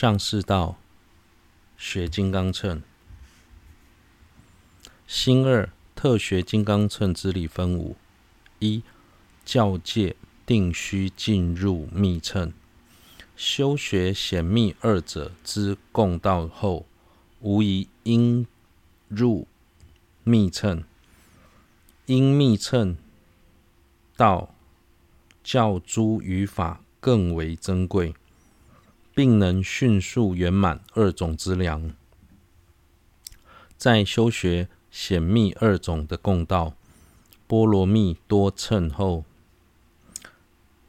上士道，学金刚乘。新二特学金刚乘之理分五：一、教诫定须进入密乘，修学显密二者之共道后，无疑应入密乘。因密乘道教诸语法更为珍贵。并能迅速圆满二种资粮。在修学显密二种的共道波罗蜜多乘后，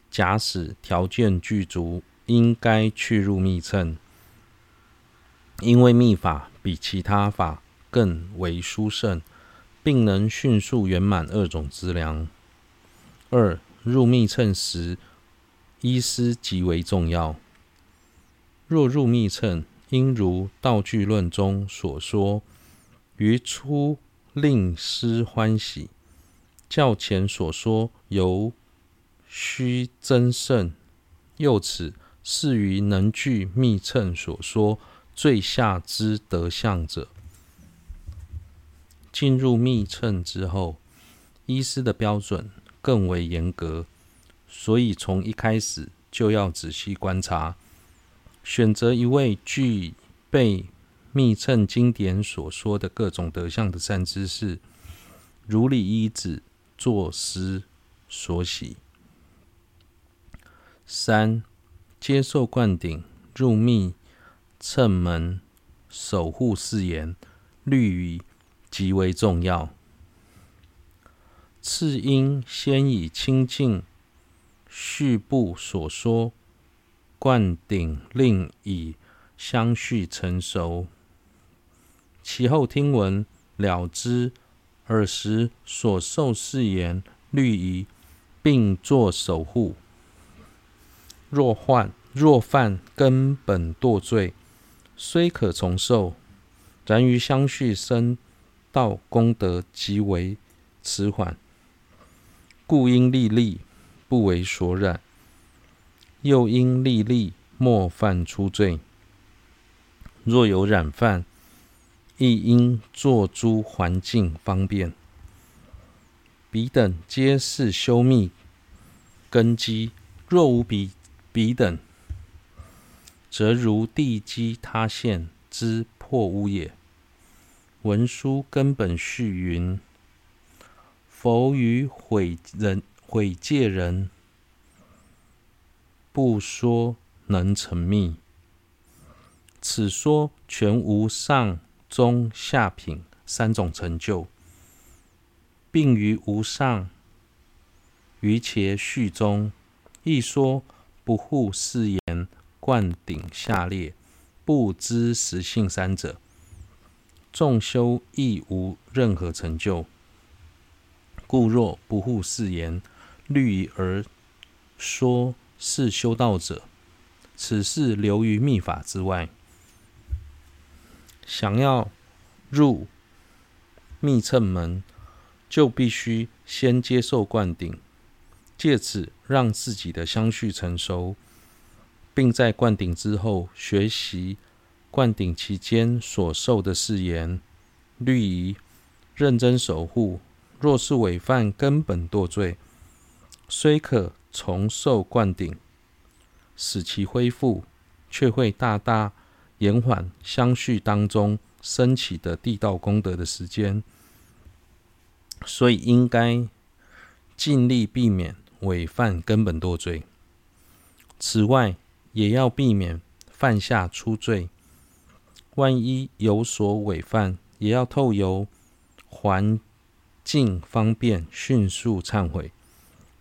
假使条件具足，应该去入密乘，因为密法比其他法更为殊胜，并能迅速圆满二种资粮。二、入密乘时，依师极为重要。若入密乘，应如道具论中所说，于初令师欢喜；较前所说，由须增胜。又此是于能具密乘所说最下之德相者。进入密乘之后，医师的标准更为严格，所以从一开始就要仔细观察。选择一位具备密乘经典所说的各种德相的善知识，如理依止，作师所喜。三、接受灌顶入密乘门守护誓言，律仪极为重要。次应先以清净序部所说。灌顶令以相续成熟，其后听闻了知尔时所受誓言律仪，并作守护。若患若犯根本堕罪，虽可重受，然于相续生道功德极为迟缓，故应立立不为所染。又因利利莫犯初罪，若有染犯，亦应作诸环境方便。彼等皆是修密根基，若无彼彼等，则如地基塌陷之破屋也。文殊根本序云：佛于毁人毁戒人。不说能成密，此说全无上中下品三种成就，并于无上于且序中亦说不护誓言灌顶下列不知实性三者，众修亦无任何成就。故若不护誓言律仪而说。是修道者，此事流于密法之外。想要入密乘门，就必须先接受灌顶，借此让自己的相续成熟，并在灌顶之后学习灌顶期间所受的誓言律仪，认真守护。若是违犯根本堕罪，虽可。重受灌顶，使其恢复，却会大大延缓相续当中升起的地道功德的时间，所以应该尽力避免违犯根本堕罪。此外，也要避免犯下初罪，万一有所违犯，也要透由环境方便，迅速忏悔。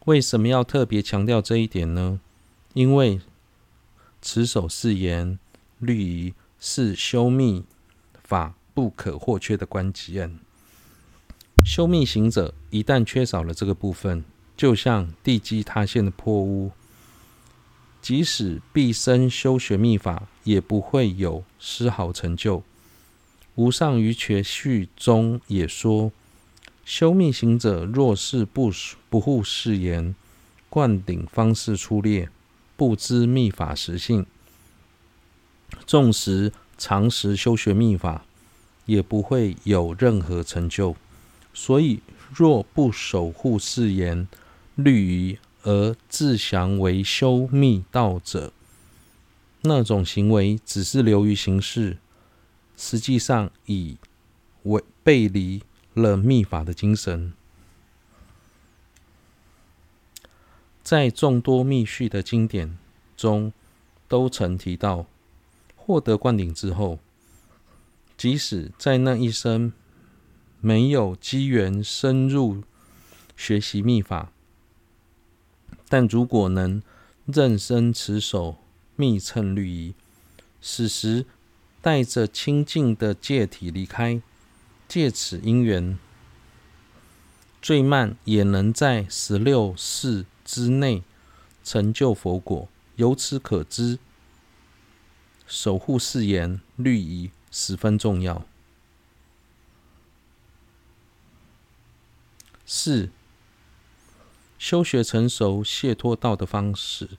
为什么要特别强调这一点呢？因为持守誓言律仪是修密法不可或缺的关键。修密行者一旦缺少了这个部分，就像地基塌陷的破屋，即使毕生修学密法，也不会有丝毫成就。无上瑜伽序中也说。修密行者若是不不护誓言，灌顶方式粗劣，不知密法实性，纵使常时修学密法，也不会有任何成就。所以，若不守护誓言、律仪而自降为修密道者，那种行为只是流于形式，实际上已违背离了密法的精神。在众多密续的经典中，都曾提到，获得灌顶之后，即使在那一生没有机缘深入学习密法，但如果能认真持守密乘律仪，此时带着清净的戒体离开，借此因缘，最慢也能在十六世之内成就佛果。由此可知，守护誓言律仪十分重要。四、修学成熟解脱道的方式，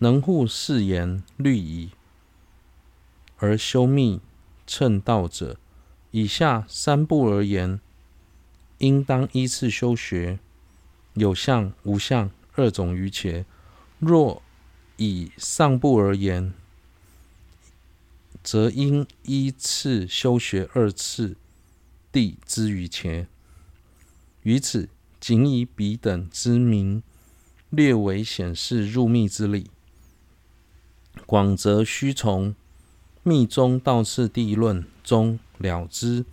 能护誓言律仪而修密乘道者，以下三部而言，应当依次修学，有相无相二种瑜伽。若以上部而言，则应依次修学二次第之瑜伽。于此，仅以彼等之名，略为显示入密之理。广则须从《密宗道次第论》中了之。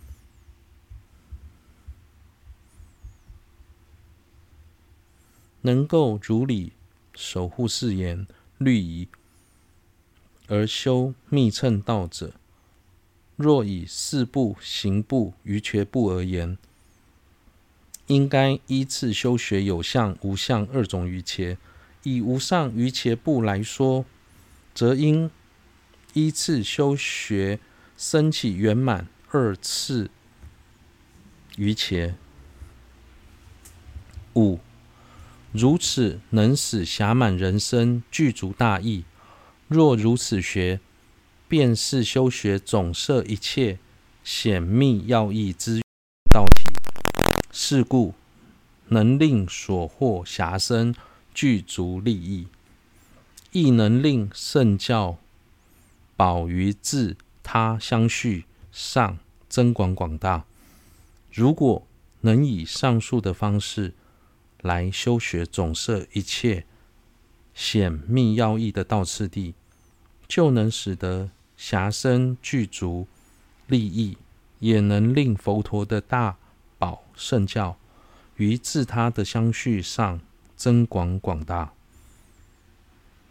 能够如理。守护誓言律仪而修密乘道者，若以四部行部瑜伽部而言，应该依次修学有相无相二种瑜伽。以无上瑜伽部来说，则应依次修学升起圆满二次瑜伽。五。如此能使暇满人生具足大义。若如此学，便是修学总摄一切显密要义之道体。是故能令所获暇身具足利益，亦能令圣教保于智他相续上增广广大。如果能以上述的方式，来修学总摄一切显密要义的道次第，就能使得暇身具足利益，也能令佛陀的大宝圣教于自他的相续上增广广大。